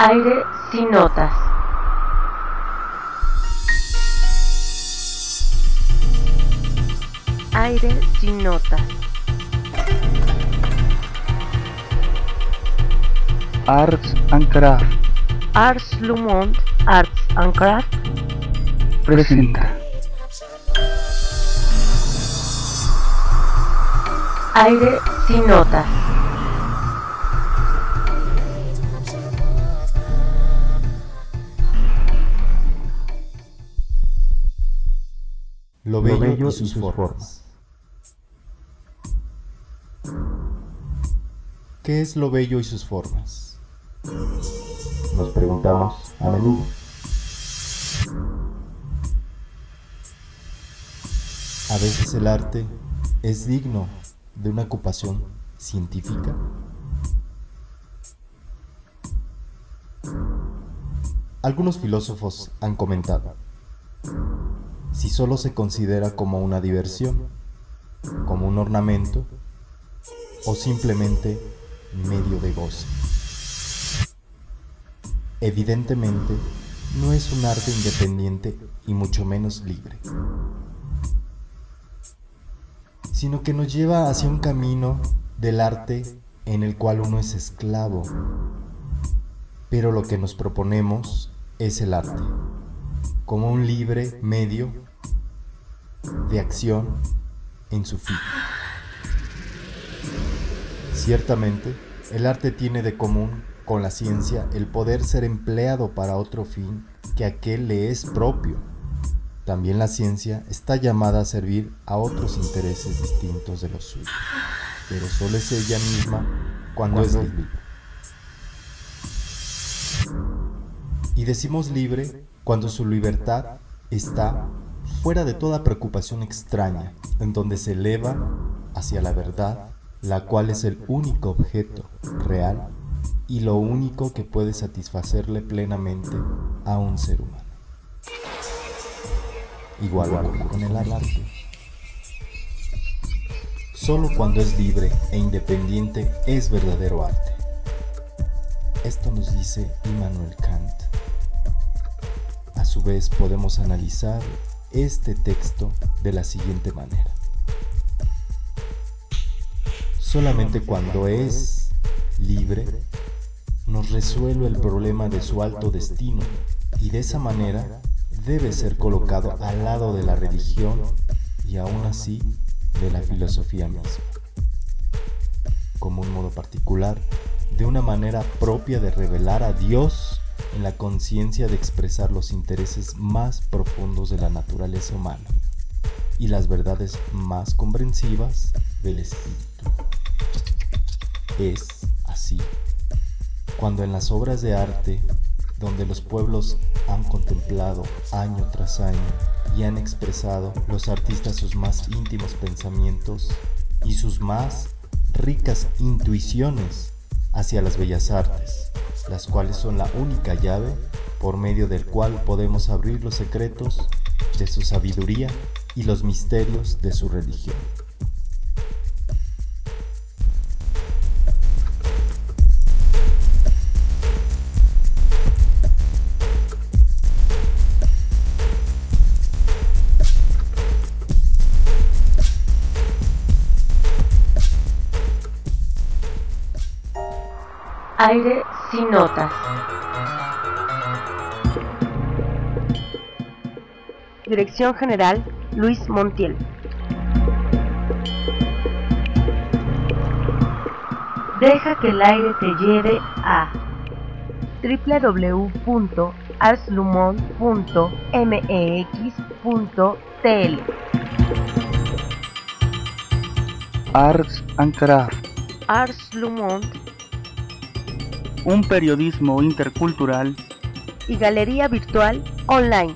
Aire sin notas. Aire sin notas. Arts and Craft Ars Lumont Arts and Craft presenta Aire sin notas. Lo bello, y sus, formas. ¿Qué es lo bello y sus formas? Nos preguntamos a menudo. A veces el arte es digno de una ocupación científica. Algunos filósofos han comentado, si solo se considera como una diversión, como un ornamento o simplemente medio de goce. Evidentemente, no es un arte independiente y mucho menos libre, sino que nos lleva hacia un camino del arte en el cual uno es esclavo. Pero lo que nos proponemos es el arte, como un libre medio de acción en su fin. Ciertamente, el arte tiene de común con la ciencia el poder ser empleado para otro fin que aquel le es propio. También la ciencia está llamada a servir a otros intereses distintos de los suyos, pero solo es ella misma cuando es libre. Y decimos libre cuando su libertad está fuera de toda preocupación extraña, en donde se eleva hacia la verdad, la cual es el único objeto real y lo único que puede satisfacerle plenamente a un ser humano. Igual con el arte. Solo cuando es libre e independiente es verdadero arte. Esto nos dice Immanuel Kant. A su vez podemos analizar este texto de la siguiente manera. Solamente cuando es libre nos resuelve el problema de su alto destino. y de esa manera debe ser colocado al lado de la religión y aún así de la filosofía misma, como un modo particular, de una manera propia de revelar a Dios en la conciencia de expresar los intereses más profundos de la naturaleza humana y las verdades más comprensivas del espíritu. Es así cuando en las obras de arte, donde los pueblos han contemplado año tras año y han expresado los artistas sus más íntimos pensamientos y sus más ricas intuiciones hacia las bellas artes, las cuales son la única llave por medio del cual podemos abrir los secretos de su sabiduría y los misterios de su religión. Aire sin notas. Dirección General Luis Montiel. Deja que el aire te lleve a www.arslumont.mex.tl Arts and Craft Ars Lumont un periodismo intercultural y galería virtual online.